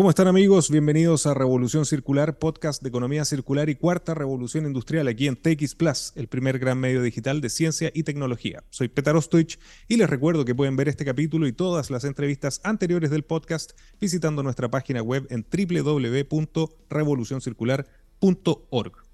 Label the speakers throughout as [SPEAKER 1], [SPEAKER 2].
[SPEAKER 1] ¿Cómo están amigos? Bienvenidos a Revolución Circular, podcast de economía circular y cuarta revolución industrial aquí en TX Plus, el primer gran medio digital de ciencia y tecnología. Soy Petar Ostoich y les recuerdo que pueden ver este capítulo y todas las entrevistas anteriores del podcast visitando nuestra página web en www.revolucioncircular.org.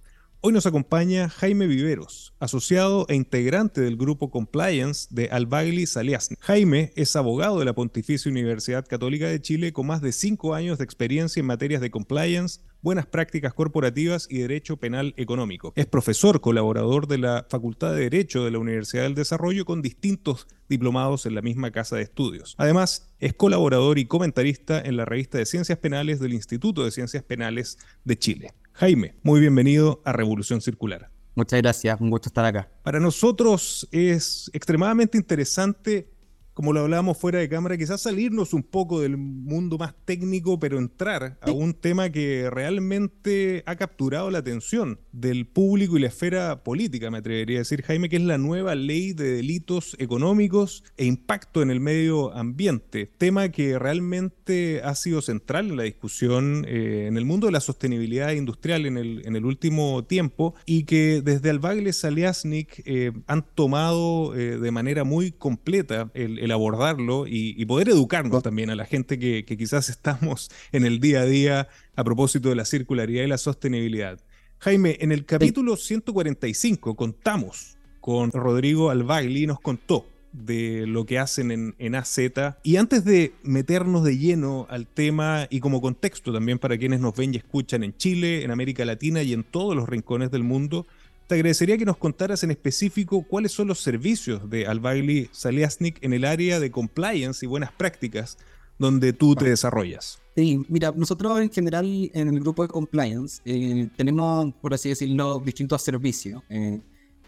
[SPEAKER 1] Hoy nos acompaña Jaime Viveros, asociado e integrante del grupo Compliance de Albagli Saliasny. Jaime es abogado de la Pontificia Universidad Católica de Chile con más de cinco años de experiencia en materias de compliance, buenas prácticas corporativas y derecho penal económico. Es profesor colaborador de la Facultad de Derecho de la Universidad del Desarrollo con distintos diplomados en la misma casa de estudios. Además, es colaborador y comentarista en la revista de Ciencias Penales del Instituto de Ciencias Penales de Chile. Jaime, muy bienvenido a Revolución Circular.
[SPEAKER 2] Muchas gracias, un gusto estar acá.
[SPEAKER 1] Para nosotros es extremadamente interesante como lo hablábamos fuera de cámara, quizás salirnos un poco del mundo más técnico, pero entrar a un tema que realmente ha capturado la atención del público y la esfera política, me atrevería a decir, Jaime, que es la nueva ley de delitos económicos e impacto en el medio ambiente, tema que realmente ha sido central en la discusión eh, en el mundo de la sostenibilidad industrial en el, en el último tiempo y que desde Albagle Saliasnik eh, han tomado eh, de manera muy completa el el abordarlo y, poder educarnos también a la gente que, quizás estamos en el día a día a propósito de la circularidad y la sostenibilidad. Jaime, en el capítulo 145 contamos con Rodrigo Albagli y nos contó de lo que hacen en, en, AZ. Y antes de meternos de lleno al tema y como contexto también para quienes nos ven y escuchan en Chile, en América Latina y en todos los rincones del mundo, te agradecería que nos contaras en específico cuáles son los servicios de Albaili Saliasnik en el área de compliance y buenas prácticas donde tú te desarrollas.
[SPEAKER 2] Sí, mira, nosotros en general en el grupo de compliance eh, tenemos, por así decirlo, distintos servicios. Eh,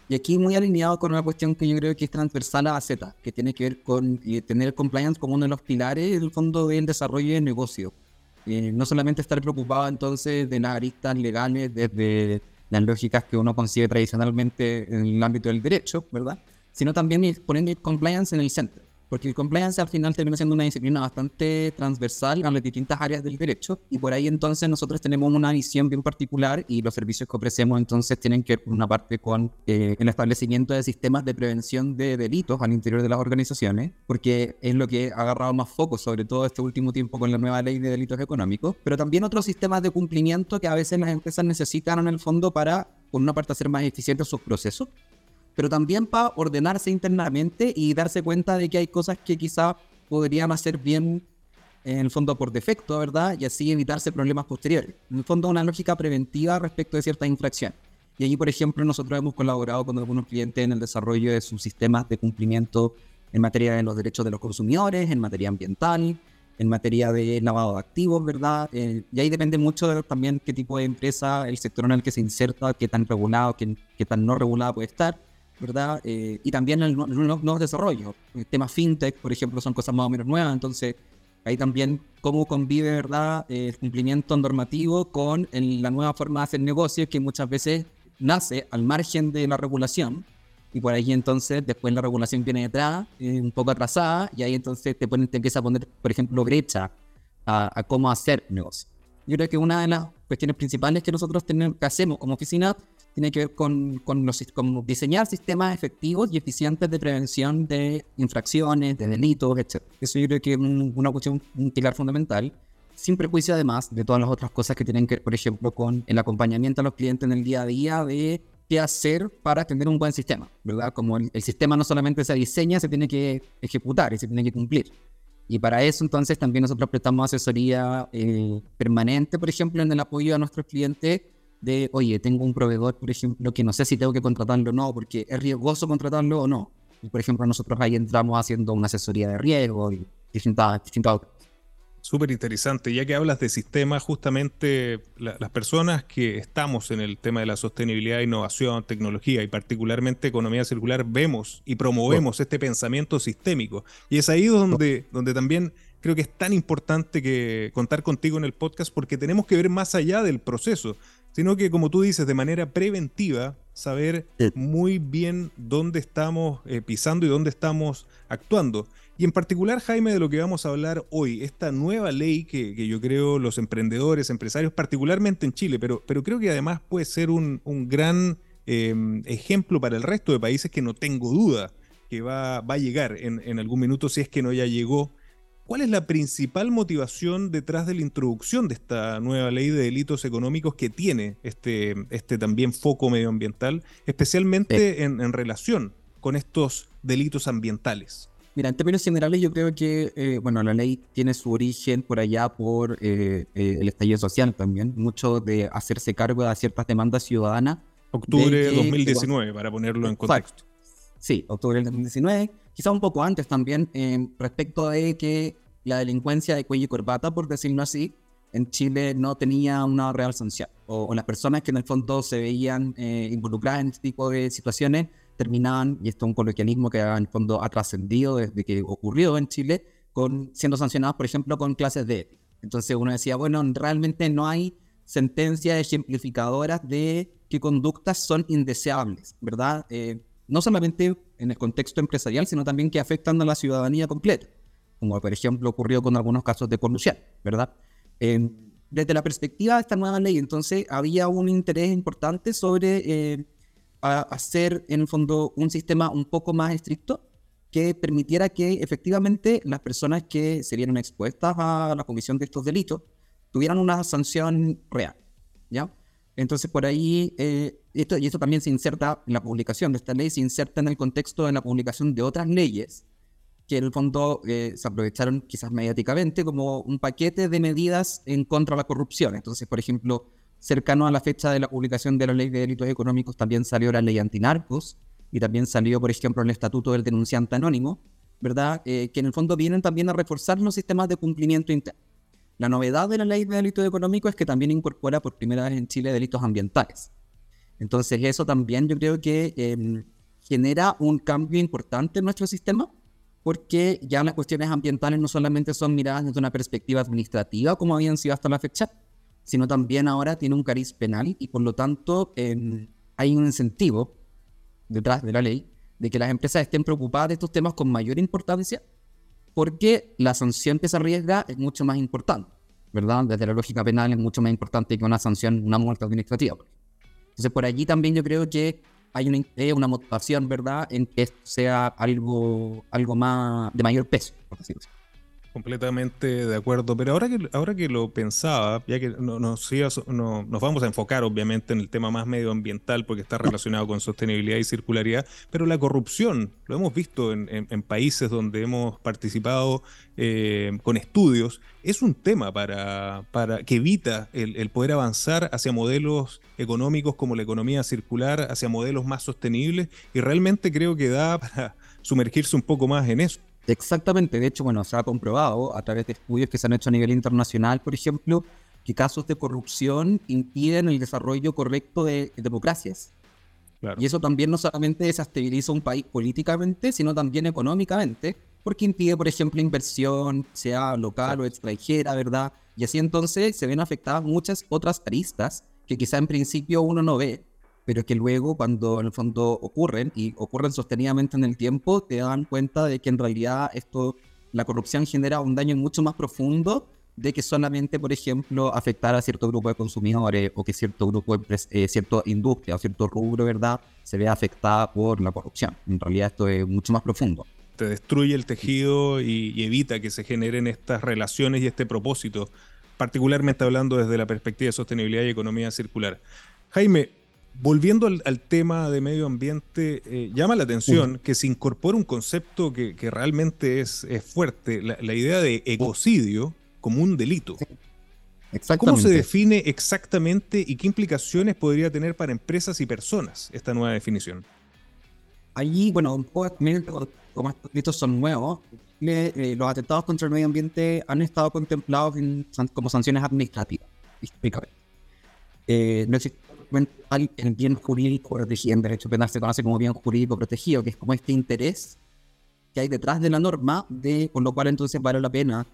[SPEAKER 2] y aquí muy alineado con una cuestión que yo creo que es transversal a Z, que tiene que ver con eh, tener compliance como uno de los pilares del fondo del desarrollo de negocio. no solamente estar preocupado entonces de las aristas legales desde las lógicas que uno consigue tradicionalmente en el ámbito del derecho, ¿verdad? Sino también poniendo el compliance en el centro porque el compliance al final termina siendo una disciplina bastante transversal a las distintas áreas del derecho y por ahí entonces nosotros tenemos una visión bien particular y los servicios que ofrecemos entonces tienen que ver por una parte con eh, el establecimiento de sistemas de prevención de delitos al interior de las organizaciones, porque es lo que ha agarrado más foco, sobre todo este último tiempo con la nueva ley de delitos económicos, pero también otros sistemas de cumplimiento que a veces las empresas necesitan en el fondo para, por una parte, hacer más eficientes sus procesos pero también para ordenarse internamente y darse cuenta de que hay cosas que quizá podrían hacer bien en el fondo por defecto, ¿verdad? Y así evitarse problemas posteriores. En el fondo, una lógica preventiva respecto de ciertas infracciones. Y allí, por ejemplo, nosotros hemos colaborado con algunos clientes en el desarrollo de sus sistemas de cumplimiento en materia de los derechos de los consumidores, en materia ambiental, en materia de lavado de activos, ¿verdad? Eh, y ahí depende mucho de también qué tipo de empresa, el sector en el que se inserta, qué tan regulado, qué, qué tan no regulado puede estar. ¿Verdad? Eh, y también en los nuevos desarrollos. El tema fintech, por ejemplo, son cosas más o menos nuevas, entonces ahí también cómo convive, ¿verdad?, el cumplimiento normativo con la nueva forma de hacer negocios que muchas veces nace al margen de la regulación. Y por ahí entonces después la regulación viene detrás, eh, un poco atrasada, y ahí entonces te, te empieza a poner, por ejemplo, brecha a, a cómo hacer negocios. Yo creo que una de las cuestiones principales que nosotros tenemos, que hacemos como oficina tiene que ver con, con, los, con diseñar sistemas efectivos y eficientes de prevención de infracciones, de delitos, etc. Eso yo creo que es una cuestión, un pilar fundamental, sin prejuicio además de todas las otras cosas que tienen que ver, por ejemplo, con el acompañamiento a los clientes en el día a día de qué hacer para tener un buen sistema, ¿verdad? Como el, sistema no solamente se diseña, se tiene que ejecutar y se tiene que cumplir. Y para eso entonces también nosotros prestamos asesoría eh, permanente, por ejemplo, en el apoyo a nuestros clientes de, oye, tengo un proveedor, por ejemplo, que no sé si tengo que contratarlo o no, porque es riesgoso contratarlo o no. Y, por ejemplo, nosotros ahí entramos haciendo una asesoría de riesgo y distintas, distintas
[SPEAKER 1] Súper interesante, ya que hablas de sistemas, justamente las personas que estamos en el tema de la sostenibilidad, innovación, tecnología y particularmente economía circular, vemos y promovemos este pensamiento sistémico. Y es ahí donde, donde también creo que es tan importante que contar contigo en el podcast porque tenemos que ver más allá del proceso sino que como tú dices, de manera preventiva, saber muy bien dónde estamos eh, pisando y dónde estamos actuando. Y en particular, Jaime, de lo que vamos a hablar hoy, esta nueva ley que, yo creo los emprendedores, empresarios, particularmente en Chile, pero, pero creo que además puede ser un, gran em, ejemplo para el resto de países que no tengo duda que va, va a llegar en, en, algún minuto, si es que no ya llegó. ¿Cuál es la principal motivación detrás de la introducción de esta nueva ley de delitos económicos que tiene este, este también foco medioambiental, especialmente en, en relación con estos delitos ambientales?
[SPEAKER 2] Mira, en términos generales yo creo que, eh, bueno, la ley tiene su origen por allá por eh, eh, el estallido social también, mucho de hacerse cargo de ciertas demandas ciudadanas.
[SPEAKER 1] Octubre de 2019, para ponerlo en contexto.
[SPEAKER 2] Sí, octubre del 2019, quizá un poco antes también, respecto de que la delincuencia de cuello y corbata, por decirlo así, en Chile no tenía una real sanción, o, o las personas que en el fondo se veían involucradas en este tipo de situaciones terminaban, y esto es un coloquialismo que en el fondo ha trascendido desde que ocurrió en Chile, con, siendo sancionados, por ejemplo, con clases de ética. Entonces uno decía, bueno, realmente no hay sentencias ejemplificadoras de qué conductas son indeseables, ¿verdad? Eh, no solamente en el contexto empresarial, sino también que afectan a la ciudadanía completa, como por ejemplo ocurrió con algunos casos de corrupción, ¿verdad? desde la perspectiva de esta nueva ley, entonces había un interés importante sobre eh, hacer en el fondo un sistema un poco más estricto que permitiera que efectivamente las personas que serían expuestas a la comisión de estos delitos tuvieran una sanción real, ¿ya? Entonces por ahí, eh, esto, y esto también se inserta en la publicación de esta ley, se inserta en el contexto de la publicación de otras leyes que en el fondo eh, se aprovecharon quizás mediáticamente como un paquete de medidas en contra de la corrupción. Entonces, por ejemplo, cercano a la fecha de la publicación de la ley de delitos económicos también salió la ley antinarcos y también salió, por ejemplo, el estatuto del denunciante anónimo, ¿verdad? Eh, que en el fondo vienen también a reforzar los sistemas de cumplimiento interno. La novedad de la ley de delitos económicos es que también incorpora por primera vez en Chile delitos ambientales. Entonces eso también yo creo que em, genera un cambio importante en nuestro sistema porque ya las cuestiones ambientales no solamente son miradas desde una perspectiva administrativa como habían sido hasta la fecha, sino también ahora tiene un cariz penal y por lo tanto em, hay un incentivo detrás de la ley de que las empresas estén preocupadas de estos temas con mayor importancia porque la sanción que se arriesga es mucho más importante, ¿verdad? Desde la lógica penal es mucho más importante que una sanción, una multa administrativa. Entonces por allí también yo creo que hay una, una motivación, ¿verdad?, en que esto sea algo, algo más de mayor peso, por decirlo así.
[SPEAKER 1] Completamente de acuerdo, pero ahora que, ahora que lo pensaba, ya que no, nos, nos vamos a enfocar obviamente en el tema más medioambiental porque está relacionado con sostenibilidad y circularidad, pero la corrupción, lo hemos visto en, países donde hemos participado eh, con estudios, es un tema para, para que evita el, el poder avanzar hacia modelos económicos como la economía circular, hacia modelos más sostenibles y realmente creo que da para sumergirse un poco más en eso.
[SPEAKER 2] Exactamente, de hecho, bueno, se ha comprobado a través de estudios que se han hecho a nivel internacional, por ejemplo, que casos de corrupción impiden el desarrollo correcto de democracias. Y eso también no solamente desestabiliza un país políticamente, sino también económicamente, porque impide, por ejemplo, inversión, sea local o extranjera, ¿verdad? Y así entonces se ven afectadas muchas otras aristas que quizá en principio uno no ve, pero que luego cuando en el fondo ocurren y ocurren sostenidamente en el tiempo, te dan cuenta de que en realidad esto, la corrupción genera un daño mucho más profundo de que solamente, por ejemplo, afectar a cierto grupo de consumidores o que cierto grupo, de, eh, cierta industria o cierto rubro, ¿verdad?, se vea afectada por la corrupción. En realidad esto es mucho más profundo.
[SPEAKER 1] Te destruye el tejido y, y evita que se generen estas relaciones y este propósito, particularmente hablando desde la perspectiva de sostenibilidad y economía circular. Jaime, volviendo al, tema de medio ambiente, eh, llama la atención que se incorpora un concepto que, realmente es, fuerte, la, idea de ecocidio como un delito. ¿Cómo se define exactamente y qué implicaciones podría tener para empresas y personas esta nueva definición?
[SPEAKER 2] Allí, bueno, como estos delitos son nuevos, eh, los atentados contra el medio ambiente han estado contemplados como sanciones administrativas, eh, no existe el bien jurídico protegido, en derecho penal se conoce como bien jurídico protegido, que es como este interés que hay detrás de la norma, de, con lo cual entonces vale la pena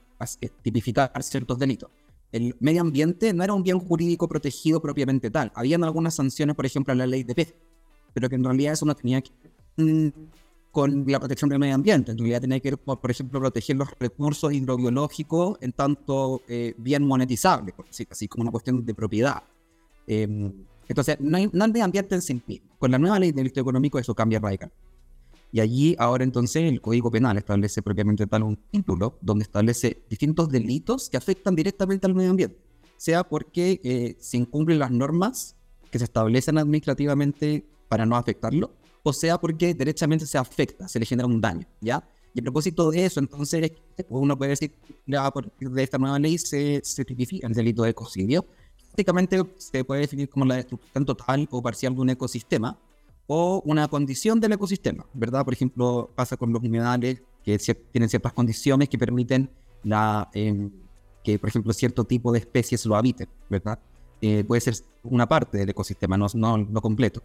[SPEAKER 2] eh, tipificar ciertos delitos. El medio ambiente no era un bien jurídico protegido propiamente tal. Habían algunas sanciones, por ejemplo, en la ley de pez, pero que en realidad eso no tenía que con la protección del medio ambiente, en realidad tiene que ver, por ejemplo, proteger los recursos hidrobiológicos en tanto eh, bien monetizables, así, como una cuestión de propiedad. Em, entonces, no, hay, no el medio ambiente en sí mismo. Con la nueva ley del delito económico eso cambia radical. Y allí ahora entonces el Código Penal establece propiamente tal un título donde establece distintos delitos que afectan directamente al medio ambiente, sea porque eh, se incumplen las normas que se establecen administrativamente para no afectarlo, o sea porque derechamente se afecta, se le genera un daño, ¿ya? Y a propósito de eso, entonces, uno puede decir, ya por de esta nueva ley se, se tipifica el delito de ecocidio. Prácticamente se puede definir como la destrucción total o parcial de un ecosistema o una condición del ecosistema, ¿verdad? Por ejemplo, pasa con los humedales que tienen ciertas condiciones que permiten la, em, que, por ejemplo, cierto tipo de especies lo habiten, ¿verdad? Eh, puede ser una parte del ecosistema, no, no, completo.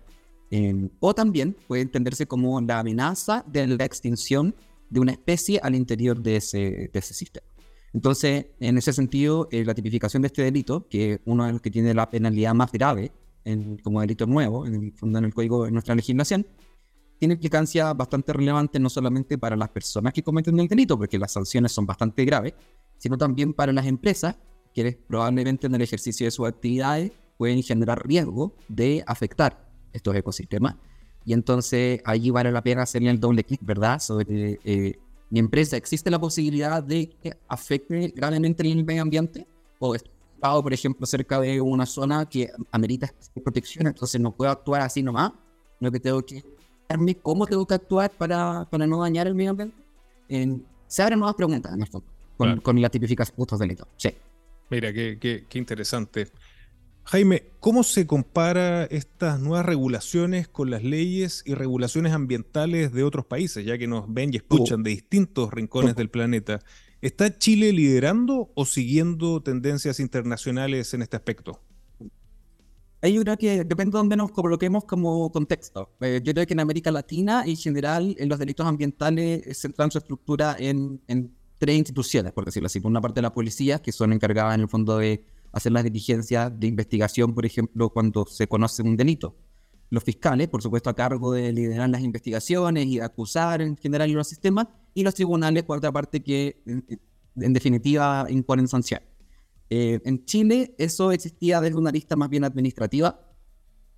[SPEAKER 2] Em, o también puede entenderse como la amenaza de la extinción de una especie al interior de ese, de ese sistema. Entonces, en ese sentido, eh, la tipificación de este delito, que uno de los que tiene la penalidad más grave como delito nuevo, en el, en el código de nuestra legislación, tiene implicancia bastante relevante no solamente para las personas que cometen el delito, porque las sanciones son bastante graves, sino también para las empresas, que probablemente en el ejercicio de sus actividades pueden generar riesgo de afectar estos ecosistemas. Y entonces allí vale la pena hacerle el doble clic, ¿verdad? Sobre eh, mi empresa, ¿existe la posibilidad de que afecte gravemente el medio ambiente? ¿O estado, por ejemplo, cerca de una zona que amerita protección, entonces no puedo actuar así nomás? No que tengo que cómo tengo que actuar para, para no dañar el medio ambiente. se abren nuevas preguntas, en el fondo, con, con la tipificación de estos delitos. Sí.
[SPEAKER 1] Mira, qué, qué, qué interesante. Jaime, ¿cómo se compara estas nuevas regulaciones con las leyes y regulaciones ambientales de otros países, ya que nos ven y escuchan de distintos rincones del planeta? ¿Está Chile liderando o siguiendo tendencias internacionales en este aspecto?
[SPEAKER 2] Yo creo que depende de dónde nos coloquemos como contexto. Eh, yo creo que en América Latina, en general, en los delitos ambientales se centran su estructura en, en tres instituciones, por decirlo así. Por una parte, la policía, que son encargadas en el fondo de hacer las diligencias de investigación, por ejemplo, cuando se conoce un delito. Los fiscales, por supuesto, a cargo de liderar las investigaciones y acusar en general en los sistemas, y los tribunales, por otra parte, que en, definitiva imponen sanción. Eh, en Chile eso existía desde una lista más bien administrativa.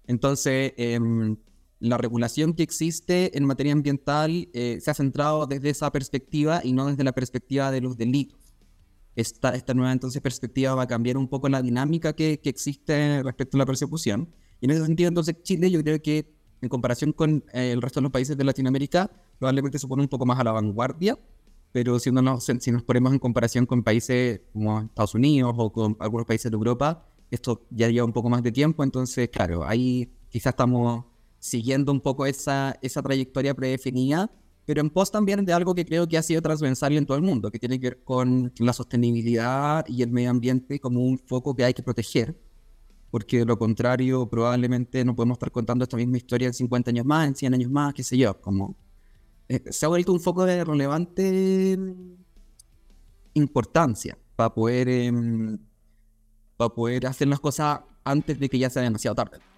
[SPEAKER 2] Entonces, em, la regulación que existe en materia ambiental eh, se ha centrado desde esa perspectiva y no desde la perspectiva de los delitos esta, esta nueva entonces perspectiva va a cambiar un poco la dinámica que, que existe respecto a la persecución. Y en ese sentido, entonces, Chile yo creo que en comparación con eh, el resto de los países de Latinoamérica, probablemente se pone un poco más a la vanguardia, pero si, no nos, si nos ponemos en comparación con países como Estados Unidos o con algunos países de Europa, esto ya lleva un poco más de tiempo, entonces, claro, ahí quizás estamos siguiendo un poco esa, esa trayectoria predefinida, pero en pos también de algo que creo que ha sido transversal en todo el mundo, que tiene que ver con la sostenibilidad y el medio ambiente como un foco que hay que proteger, porque de lo contrario probablemente no podemos estar contando esta misma historia en 50 años más, en 100 años más, qué sé yo, como eh, se ha vuelto un foco de relevante importancia para poder, em, para poder hacer las cosas antes de que ya sea demasiado tarde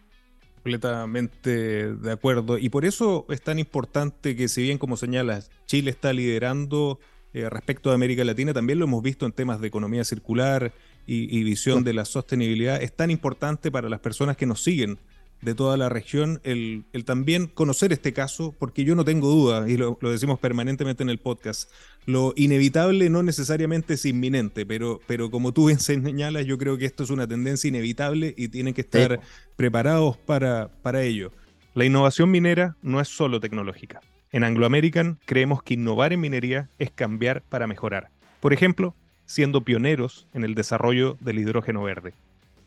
[SPEAKER 1] completamente de acuerdo. Y por eso es tan importante que, si bien, como señalas, Chile está liderando eh, respecto a América Latina, también lo hemos visto en temas de economía circular y, y visión de la sostenibilidad, es tan importante para las personas que nos siguen de toda la región el, también conocer este caso, porque yo no tengo duda, y lo, decimos permanentemente en el podcast, lo inevitable no necesariamente es inminente, pero, pero como tú bien señalas, yo creo que esto es una tendencia inevitable y tienen que estar preparados para, para ello. La innovación minera no es solo tecnológica. En Anglo American creemos que innovar en minería es cambiar para mejorar. Por ejemplo, siendo pioneros en el desarrollo del hidrógeno verde.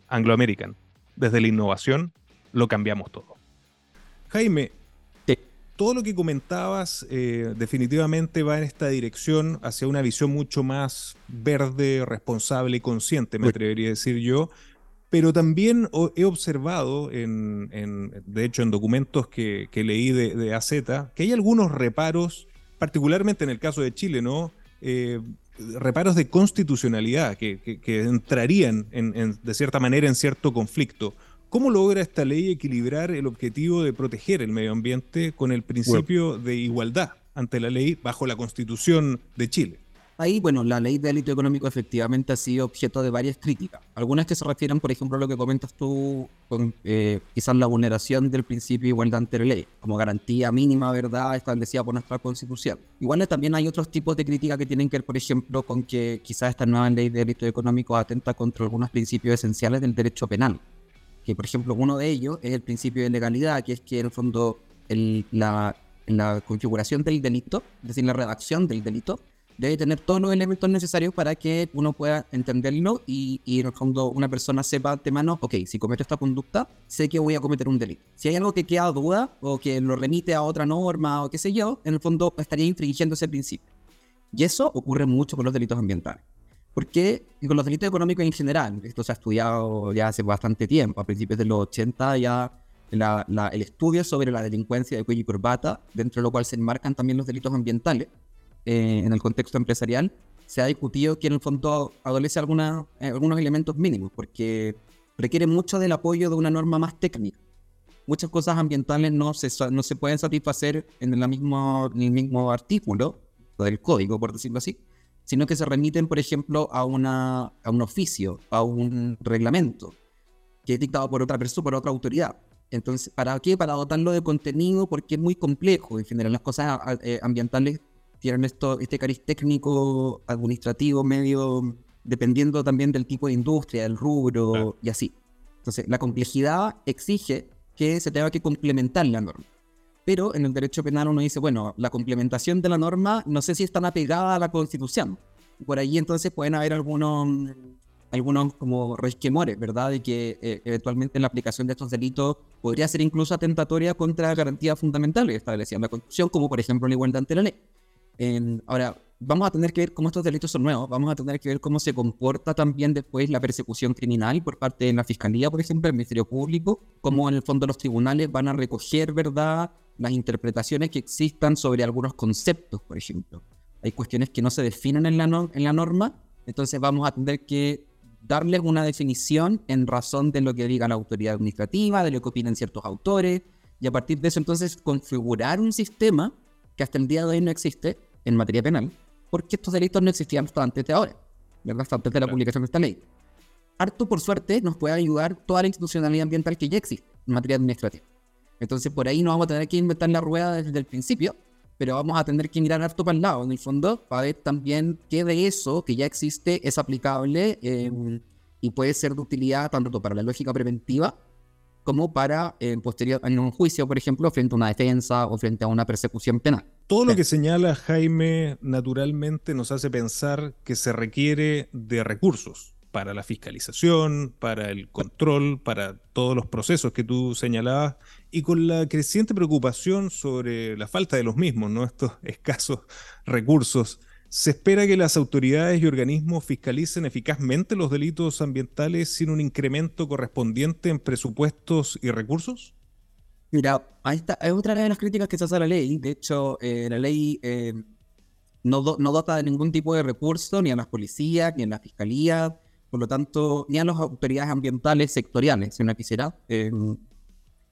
[SPEAKER 1] Anglo American, desde la innovación lo cambiamos todo. Jaime, todo lo que comentabas eh, definitivamente va en esta dirección hacia una visión mucho más verde, responsable y consciente, me atrevería a decir yo. Pero también he observado, en, de hecho, en documentos que, leí de, AZ, que hay algunos reparos, particularmente en el caso de Chile, ¿no? Eh, reparos de constitucionalidad que, entrarían de cierta manera en cierto conflicto. ¿Cómo logra esta ley equilibrar el objetivo de proteger el medio ambiente con el principio de igualdad ante la ley bajo la Constitución de Chile?
[SPEAKER 2] Ahí, bueno, la ley de delito económico efectivamente ha sido objeto de varias críticas. Algunas que se refieren, por ejemplo, a lo que comentas tú, con eh, quizás la vulneración del principio de igualdad ante la ley, como garantía mínima, ¿verdad?, establecida por nuestra Constitución. Igual también hay otros tipos de críticas que tienen que ver, por ejemplo, con que quizás esta nueva ley de delito económico atenta contra algunos principios esenciales del derecho penal. Que, por ejemplo, uno de ellos es el principio de legalidad, que es que, en el fondo, la, la configuración del delito, es decir, la redacción del delito, debe tener todos los elementos necesarios para que uno pueda entenderlo y, y, en el fondo una persona sepa de mano, ok, si cometo esta conducta, sé que voy a cometer un delito. Si hay algo que queda duda o que lo remite a otra norma o qué sé yo, en el fondo estaría infringiendo ese principio. Y eso ocurre mucho con los delitos ambientales. Porque con los delitos económicos en general, esto se ha estudiado ya hace bastante tiempo, a principios de los 80 ya el estudio sobre la delincuencia de cuello y corbata, dentro de lo cual se enmarcan también los delitos ambientales, eh, en el contexto empresarial, se ha discutido que en el fondo adolece alguna, eh, algunos elementos mínimos, porque requiere mucho del apoyo de una norma más técnica. Muchas cosas ambientales no se, no se pueden satisfacer en, la mismo, en el mismo artículo del código, por decirlo así, sino que se remiten, por ejemplo, a, una, a un oficio, a un reglamento que es dictado por otra persona, por otra autoridad. Entonces, ¿para qué? Para dotarlo de contenido, porque es muy complejo. En general, las cosas eh, ambientales tienen esto, este cariz técnico, administrativo, medio, dependiendo también del tipo de industria, del rubro y así. Entonces, la complejidad exige que se tenga que complementar la norma. Pero en el derecho penal uno dice, bueno, la complementación de la norma no sé si está apegada a la constitución. Por ahí entonces pueden haber algunos, algunos como resquemores, ¿verdad? De que eh, eventualmente la aplicación de estos delitos podría ser incluso atentatoria contra garantías fundamentales establecidas en la Constitución, como por ejemplo la igualdad ante la ley ahora, vamos a tener que ver cómo estos delitos son nuevos, vamos a tener que ver cómo se comporta también después la persecución criminal por parte de la Fiscalía, por ejemplo, el Ministerio Público, cómo en el fondo los tribunales van a recoger, ¿verdad?, las interpretaciones que existan sobre algunos conceptos, por ejemplo. Hay cuestiones que no se definen en la, en la norma, entonces vamos a tener que darles una definición en razón de lo que diga la autoridad administrativa, de lo que opinan ciertos autores, y a partir de eso entonces configurar un sistema que hasta el día de hoy no existe, en materia penal, porque estos delitos no existían hasta antes de ahora, ¿verdad? Hasta antes de la publicación de esta ley. Harto, por suerte, nos puede ayudar toda la institucionalidad ambiental que ya existe en materia administrativa. Entonces, por ahí no vamos a tener que inventar la rueda desde el principio, pero vamos a tener que mirar harto para el lado, en el fondo, para ver también qué de eso que ya existe es aplicable eh, y puede ser de utilidad tanto para la lógica preventiva como para eh, posterior, en un juicio, por ejemplo, frente a una defensa o frente a una persecución penal.
[SPEAKER 1] Todo lo que señala Jaime naturalmente nos hace pensar que se requiere de recursos para la fiscalización, para el control, para todos los procesos que tú señalabas, y con la creciente preocupación sobre la falta de los mismos, ¿no? estos escasos recursos ¿Se espera que las autoridades y organismos fiscalicen eficazmente los delitos ambientales sin un incremento correspondiente en presupuestos y recursos?
[SPEAKER 2] Mira, ahí está, es otra de las críticas que se hace a la ley. De hecho, eh, la ley eh, no, no, dota de ningún tipo de recurso ni a las policías, ni a la fiscalía, por lo tanto, ni a las autoridades ambientales sectoriales, si uno quisiera. Eh,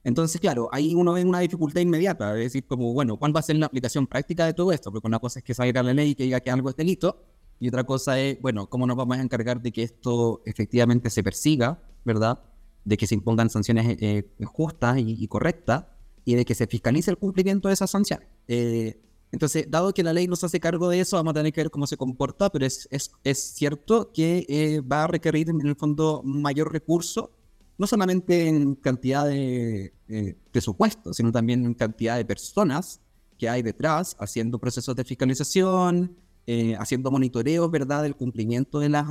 [SPEAKER 2] entonces, claro, ahí uno ve una dificultad inmediata, es decir, como, bueno, ¿cuál va a ser la aplicación práctica de todo esto? Porque una cosa es que salga la ley y que diga que algo es delito, y otra cosa es, bueno, ¿cómo nos vamos a encargar de que esto efectivamente se persiga, ¿verdad? De que se impongan sanciones eh, justas y, correctas, y de que se fiscalice el cumplimiento de esas sanciones. Eh, entonces, dado que la ley nos hace cargo de eso, vamos a tener que ver cómo se comporta, pero es, es, es cierto que eh, va a requerir en el fondo mayor recurso no solamente en cantidad de presupuesto, sino también en cantidad de personas que hay detrás haciendo procesos de fiscalización, eh, haciendo monitoreos, ¿verdad?, del cumplimiento de las,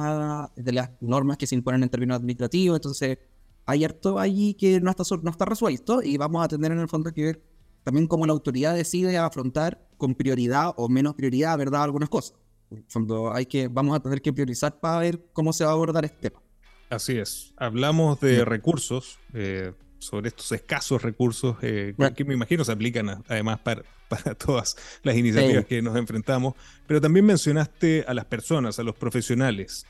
[SPEAKER 2] de las normas que se imponen en términos administrativos. Entonces, hay harto allí que no está, no está resuelto y vamos a tener en el fondo que ver también cómo la autoridad decide afrontar con prioridad o menos prioridad, ¿verdad?, algunas cosas. En el fondo, hay que, vamos a tener que priorizar para ver cómo se va a abordar este tema.
[SPEAKER 1] Así es. Hablamos de recursos, eh, sobre estos escasos recursos eh, que, me imagino se aplican además para, para, todas las iniciativas que nos enfrentamos. Pero también mencionaste a las personas, a los profesionales.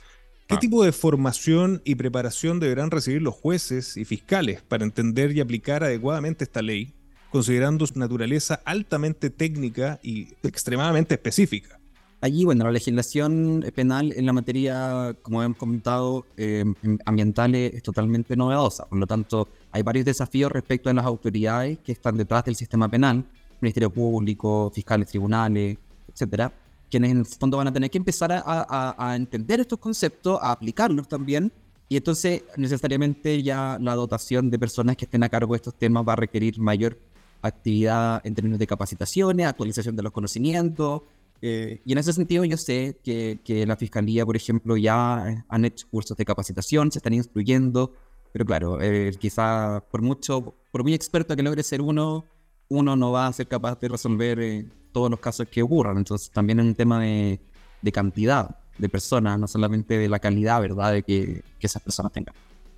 [SPEAKER 1] ¿Qué ah. tipo de formación y preparación deberán recibir los jueces y fiscales para entender y aplicar adecuadamente esta ley, considerando su naturaleza altamente técnica y extremadamente específica?
[SPEAKER 2] Allí, bueno, la legislación penal en la materia, como hemos comentado, eh, ambiental es totalmente novedosa. Por lo tanto, hay varios desafíos respecto a las autoridades que están detrás del sistema penal, Ministerio Público, fiscales, tribunales, etcétera, quienes en el fondo van a tener que empezar a, entender estos conceptos, a aplicarlos también, y entonces necesariamente ya la dotación de personas que estén a cargo de estos temas va a requerir mayor actividad en términos de capacitaciones, actualización de los conocimientos, eh, y en ese sentido yo sé que, que, la Fiscalía, por ejemplo, ya han hecho cursos de capacitación, se están instruyendo, pero claro, eh, quizá por mucho, por muy experto que logre ser uno, uno no va a ser capaz de resolver eh, todos los casos que ocurran. Entonces también es un tema de, cantidad de personas, no solamente de la calidad, ¿verdad?, de que, esas personas tengan.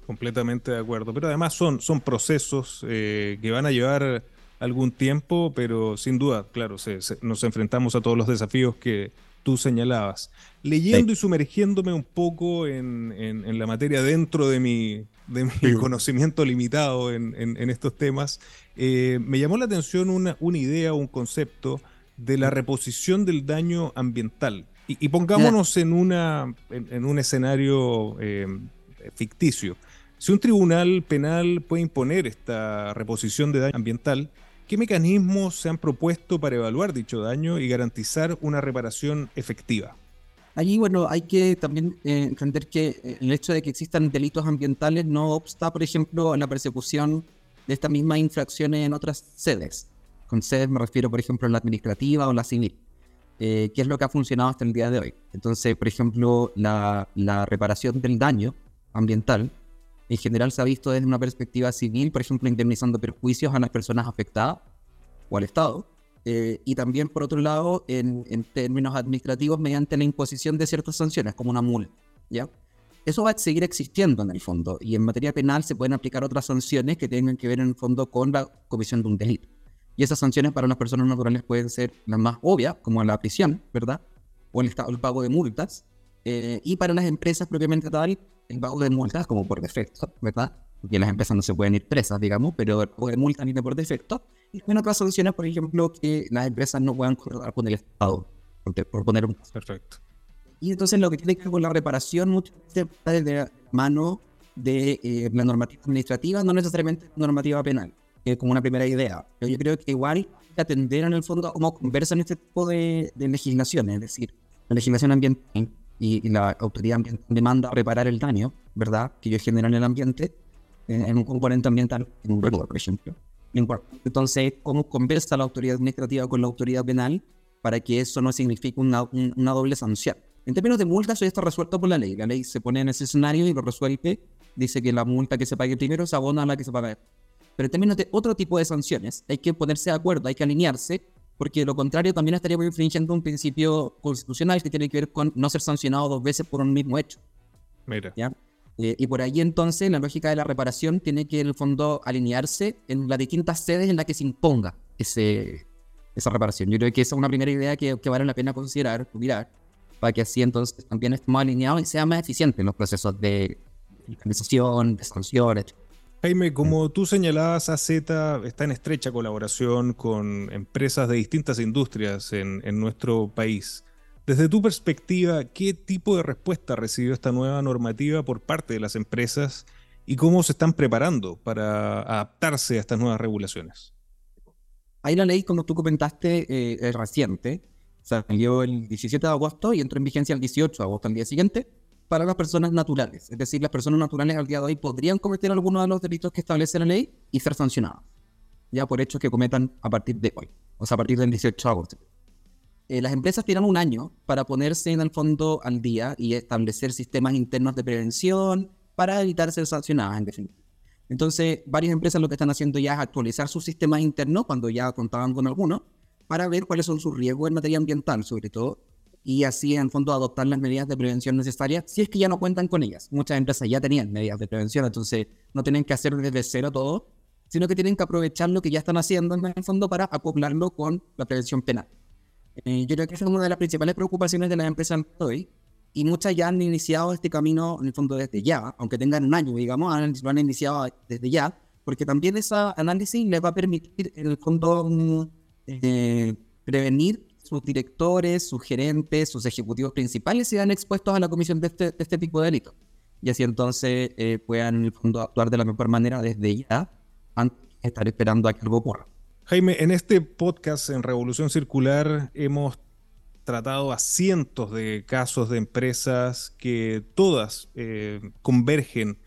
[SPEAKER 1] Completamente de acuerdo. Pero además son, son procesos eh, que van a llevar algún tiempo, pero sin duda, claro, nos enfrentamos a todos los desafíos que tú señalabas. Leyendo y sumergiéndome un poco en, la materia dentro de mi, de mi conocimiento limitado en, estos temas, eh, me llamó la atención una, una idea, un concepto de la reposición del daño ambiental. Y, pongámonos en, una, en, un escenario eh, ficticio. Si un tribunal penal puede imponer esta reposición de daño ambiental, ¿qué mecanismos se han propuesto para evaluar dicho daño y garantizar una reparación efectiva?
[SPEAKER 2] Allí, bueno, hay que también eh, entender que eh, el hecho de que existan delitos ambientales no obsta, por ejemplo, a la persecución de estas mismas infracciones en otras sedes. Con sedes me refiero, por ejemplo, a la administrativa o la civil, eh, que es lo que ha funcionado hasta el día de hoy. Entonces, por ejemplo, la, reparación del daño ambiental en general se ha visto desde una perspectiva civil, por ejemplo, indemnizando perjuicios a las personas afectadas o al Estado, eh, y también, por otro lado, en, en, términos administrativos, mediante la imposición de ciertas sanciones, como una multa. ¿ya? Eso va a seguir existiendo en el fondo, y en materia penal se pueden aplicar otras sanciones que tengan que ver en el fondo con la comisión de un delito. Y esas sanciones para las personas naturales pueden ser las más obvias, como la prisión, ¿verdad? O el, el pago de multas. Eh, y para las empresas propiamente tal, el pago de multas como por defecto, ¿verdad? Porque las empresas no se pueden ir presas, digamos, pero el pago de multas ni por defecto. Y en otras sanciones, por ejemplo, que las empresas no puedan correr con el Estado, por, poner un caso.
[SPEAKER 1] Perfecto.
[SPEAKER 2] Y entonces lo que tiene que ver con la reparación muchas veces está de la mano de eh, la normativa administrativa, no necesariamente normativa penal como una primera idea. Pero yo creo que igual hay que atender en el fondo a cómo conversan este tipo de, de legislaciones, es decir, la legislación ambiental y, la autoridad ambiental demanda reparar el daño, ¿verdad?, que ellos generan en el ambiente, en, un componente ambiental, en un regular, por ejemplo. Entonces, ¿cómo conversa la autoridad administrativa con la autoridad penal para que eso no signifique una, una doble sanción? En términos de multas, eso está resuelto por la ley. La ley se pone en ese escenario y lo resuelve. Dice que la multa que se pague primero se abona a la que se paga pero en términos de otro tipo de sanciones, hay que ponerse de acuerdo, hay que alinearse, porque de lo contrario también estaríamos infringiendo un principio constitucional que tiene que ver con no ser sancionado dos veces por un mismo hecho.
[SPEAKER 1] Mira.
[SPEAKER 2] ¿Ya? Eh, y por ahí entonces la lógica de la reparación tiene que en el fondo alinearse en las distintas sedes en las que se imponga ese, esa reparación. Yo creo que esa es una primera idea que, que vale la pena considerar, mirar, para que así entonces también estemos alineados y sea más eficiente en los procesos de organización, de sanciones,
[SPEAKER 1] Jaime, como tú señalabas, AZ está en estrecha colaboración con empresas de distintas industrias en, nuestro país. Desde tu perspectiva, ¿qué tipo de respuesta recibió esta nueva normativa por parte de las empresas y cómo se están preparando para adaptarse a estas nuevas regulaciones?
[SPEAKER 2] Ahí la ley, como tú comentaste, eh, reciente. Salió el 17 de agosto y entró en vigencia el 18 de agosto, al día siguiente para las personas naturales. Es decir, las personas naturales al día de hoy podrían cometer algunos de los delitos que establece la ley y ser sancionadas, ya por hechos que cometan a partir de hoy, o sea, a partir del 18 de agosto. Eh, las empresas tienen un año para ponerse en el fondo al día y establecer sistemas internos de prevención para evitar ser sancionadas, en definitiva. Entonces, varias empresas lo que están haciendo ya es actualizar sus sistemas internos cuando ya contaban con algunos para ver cuáles son sus riesgos en materia ambiental, sobre todo, y así en fondo adoptar las medidas de prevención necesarias si es que ya no cuentan con ellas. Muchas empresas ya tenían medidas de prevención, entonces no tienen que hacer desde cero todo, sino que tienen que aprovechar lo que ya están haciendo en el fondo para acoplarlo con la prevención penal. Eh, yo creo que esa es una de las principales preocupaciones de las empresas hoy y muchas ya han iniciado este camino en el fondo desde ya, aunque tengan un año, digamos, lo han iniciado desde ya, porque también ese análisis les va a permitir en el fondo mm, eh, prevenir sus directores, sus gerentes, sus ejecutivos principales sean expuestos a la comisión de este, este tipo de delitos. Y así entonces eh, puedan en el fondo actuar de la mejor manera desde ya, antes de estar esperando a que algo ocurra.
[SPEAKER 1] Jaime, en este podcast en Revolución Circular hemos tratado a cientos de casos de empresas que todas eh, convergen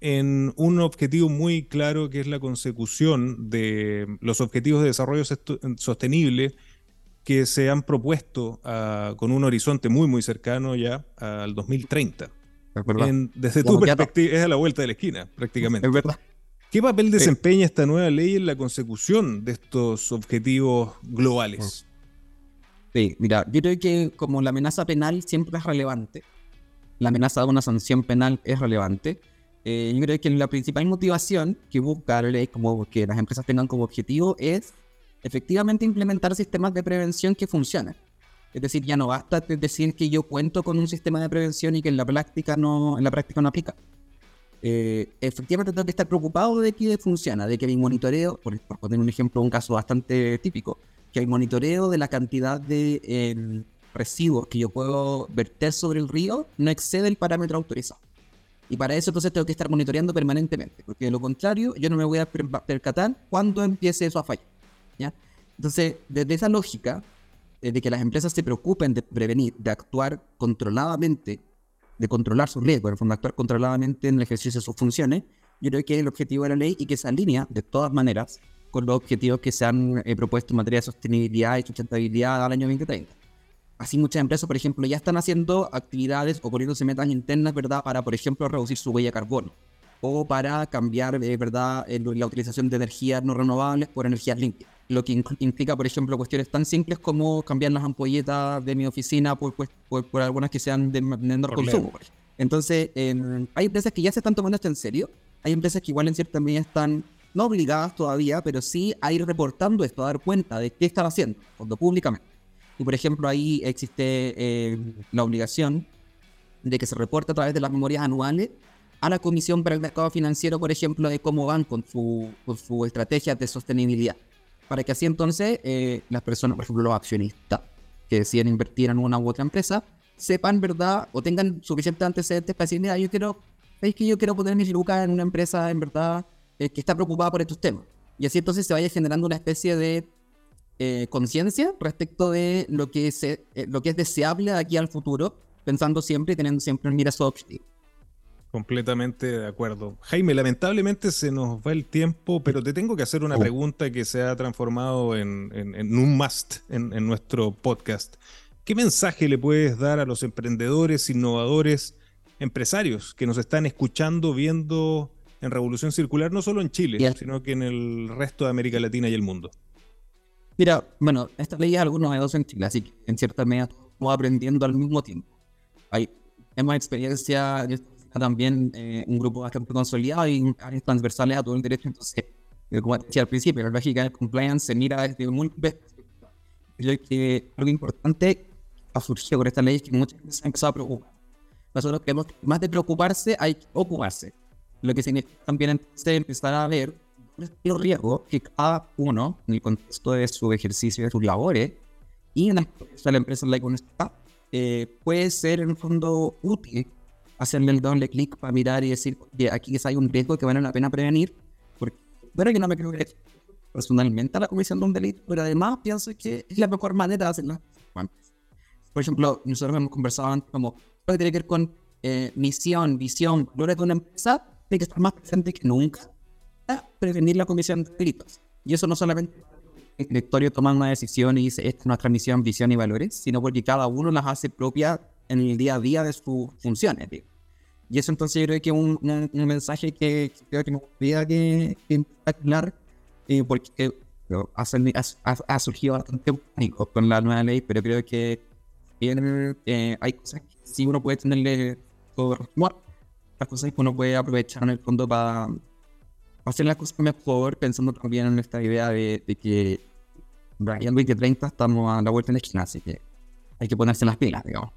[SPEAKER 1] en un objetivo muy claro que es la consecución de los objetivos de desarrollo sostenible que se han propuesto ah, con un horizonte muy muy cercano ya al 2030. desde tu perspectiva es a la vuelta de la esquina prácticamente.
[SPEAKER 2] Es verdad.
[SPEAKER 1] ¿Qué papel desempeña esta nueva ley en la consecución de estos objetivos globales?
[SPEAKER 2] Sí, mira, yo creo que como la amenaza penal siempre es relevante, la amenaza de una sanción penal es relevante, eh, yo creo que la principal motivación que busca la ley, como que las empresas tengan como objetivo, es efectivamente implementar sistemas de prevención que funcionen. Es decir, ya no basta decir que yo cuento con un sistema de prevención y que en la práctica no, en la práctica no aplica. Eh, efectivamente tengo que estar preocupado de que funciona, de que mi monitoreo, por, poner un ejemplo, un caso bastante típico, que el monitoreo de la cantidad de em, residuos que yo puedo verter sobre el río no excede el parámetro autorizado. Y para eso entonces tengo que estar monitoreando permanentemente, porque de lo contrario yo no me voy a percatar cuando empiece eso a fallar. Entonces, desde esa lógica eh, de que las empresas se preocupen de prevenir, de actuar controladamente, de controlar sus riesgos, en el fondo actuar controladamente en el ejercicio de sus funciones, yo creo que es el objetivo de la ley y que se alinea de todas maneras con los objetivos que se han eh, propuesto en materia de sostenibilidad y sustentabilidad al año 2030. Así muchas empresas, por ejemplo, ya están haciendo actividades o poniéndose metas internas, ¿verdad? Para, por ejemplo, reducir su huella de carbono o para cambiar, eh, ¿verdad?, la utilización de energías no renovables por energías limpias. Lo que implica, por ejemplo, cuestiones tan simples como cambiar las ampolletas de mi oficina por, pues, por, algunas que sean de menor consumo. Entonces, hay empresas que ya se están tomando esto en serio. Hay empresas que igual en cierta medida están no obligadas todavía, pero sí a ir reportando esto, a dar cuenta de qué están haciendo, cuando públicamente. Y por ejemplo, ahí existe eh, la obligación de que se reporte a través de las memorias anuales a la Comisión para el Mercado Financiero, por ejemplo, de cómo van con su, con su estrategia de sostenibilidad. Para que así entonces eh, las personas, por ejemplo, los accionistas que deciden invertir en una u otra empresa, sepan, ¿verdad? O tengan suficientes antecedentes para decir, mira, yo quiero, es que yo quiero poner mis lucas en una empresa, en verdad, eh, que está preocupada por estos temas. Y así entonces se vaya generando una especie de eh, conciencia respecto de lo que, se, eh, lo que es deseable aquí al futuro, pensando siempre y teniendo siempre en mira su objetivo.
[SPEAKER 1] Completamente de acuerdo. Jaime, lamentablemente se nos va el tiempo, pero te tengo que hacer una oh. pregunta que se ha transformado en, un must en, en, nuestro podcast. ¿Qué mensaje le puedes dar a los emprendedores, innovadores, empresarios que nos están escuchando, viendo en Revolución Circular, no solo en Chile, sino que en el resto de América Latina y el mundo?
[SPEAKER 2] Mira, bueno, esta ley es algo novedoso en Chile, así que en cierta medida estamos aprendiendo al mismo tiempo. Hay más experiencia, también eh, un grupo bastante consolidado y áreas transversales a todo el derecho, entonces, eh, como decía al principio, la lógica del compliance se mira desde muy Creo que algo importante ha surgido con esta ley es que muchas veces se han empezado a preocupar. Nosotros creemos que más de preocuparse hay que ocuparse. Lo que significa también entonces empezar a ver los riesgos que cada uno, en el contexto de su ejercicio de sus labores y en la empresa en la que está, eh, puede ser en el fondo útil hacerle el doble clic para mirar y decir, que aquí hay un riesgo que vale la pena prevenir. Porque, bueno, que no me creo que personalmente a la comisión de un delito, pero además pienso que es la mejor manera de hacerlo. Por ejemplo, nosotros hemos conversado antes como lo que tiene que ver con eh, misión, visión, valores de una empresa, tiene que estar más presente que nunca prevenir la comisión de delitos. Y eso no solamente el directorio toma una decisión y dice, esta es nuestra misión, visión y valores, sino porque cada uno las hace propias en el día a día de sus funciones. Y eso entonces yo creo que es un, un, mensaje que, creo que me gustaría que, que hablar, eh, porque ha, ha, surgido bastante pánico con la nueva ley, pero creo que eh, hay cosas que sí uno puede tenerle todo las cosas que uno puede aprovechar en el fondo para hacer las cosas mejor, pensando también en esta idea de, que en 2030 estamos a la vuelta en la esquina, así que hay que ponerse las pilas, digamos.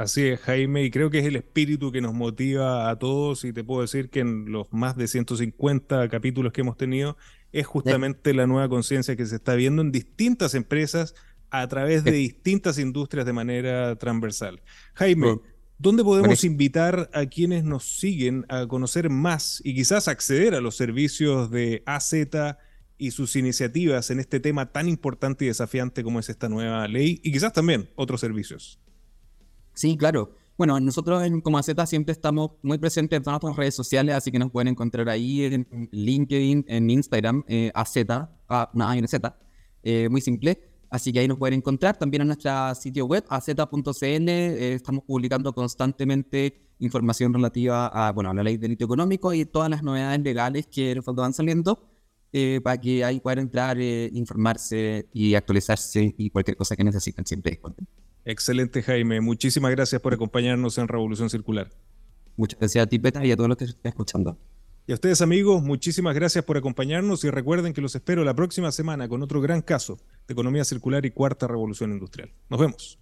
[SPEAKER 1] Así es, Jaime, y creo que es el espíritu que nos motiva a todos y te puedo decir que en los más de 150 capítulos que hemos tenido es justamente la nueva conciencia que se está viendo en distintas empresas a través de distintas industrias de manera transversal. Jaime, ¿dónde podemos invitar a quienes nos siguen a conocer más y quizás acceder a los servicios de AZ y sus iniciativas en este tema tan importante y desafiante como es esta nueva ley y quizás también otros servicios?
[SPEAKER 2] Sí, claro. Bueno, nosotros en Comaceta siempre estamos muy presentes en todas nuestras redes sociales, así que nos pueden encontrar ahí en LinkedIn, en Instagram, eh, AZ, ah, no, en Z, eh, muy simple. Así que ahí nos pueden encontrar. También en nuestro sitio web, az.cl, eh, estamos publicando constantemente información relativa a, bueno, a la ley de delito económico y todas las novedades legales que van saliendo, eh, para que ahí puedan entrar, informarse y actualizarse y cualquier cosa que necesiten siempre.
[SPEAKER 1] Excelente, Jaime. Muchísimas gracias por acompañarnos en Revolución Circular.
[SPEAKER 2] Muchas gracias a ti, Petra, y a todos los que estén escuchando.
[SPEAKER 1] Y a ustedes, amigos, muchísimas gracias por acompañarnos y recuerden que los espero la próxima semana con otro gran caso de economía circular y cuarta revolución industrial. Nos vemos.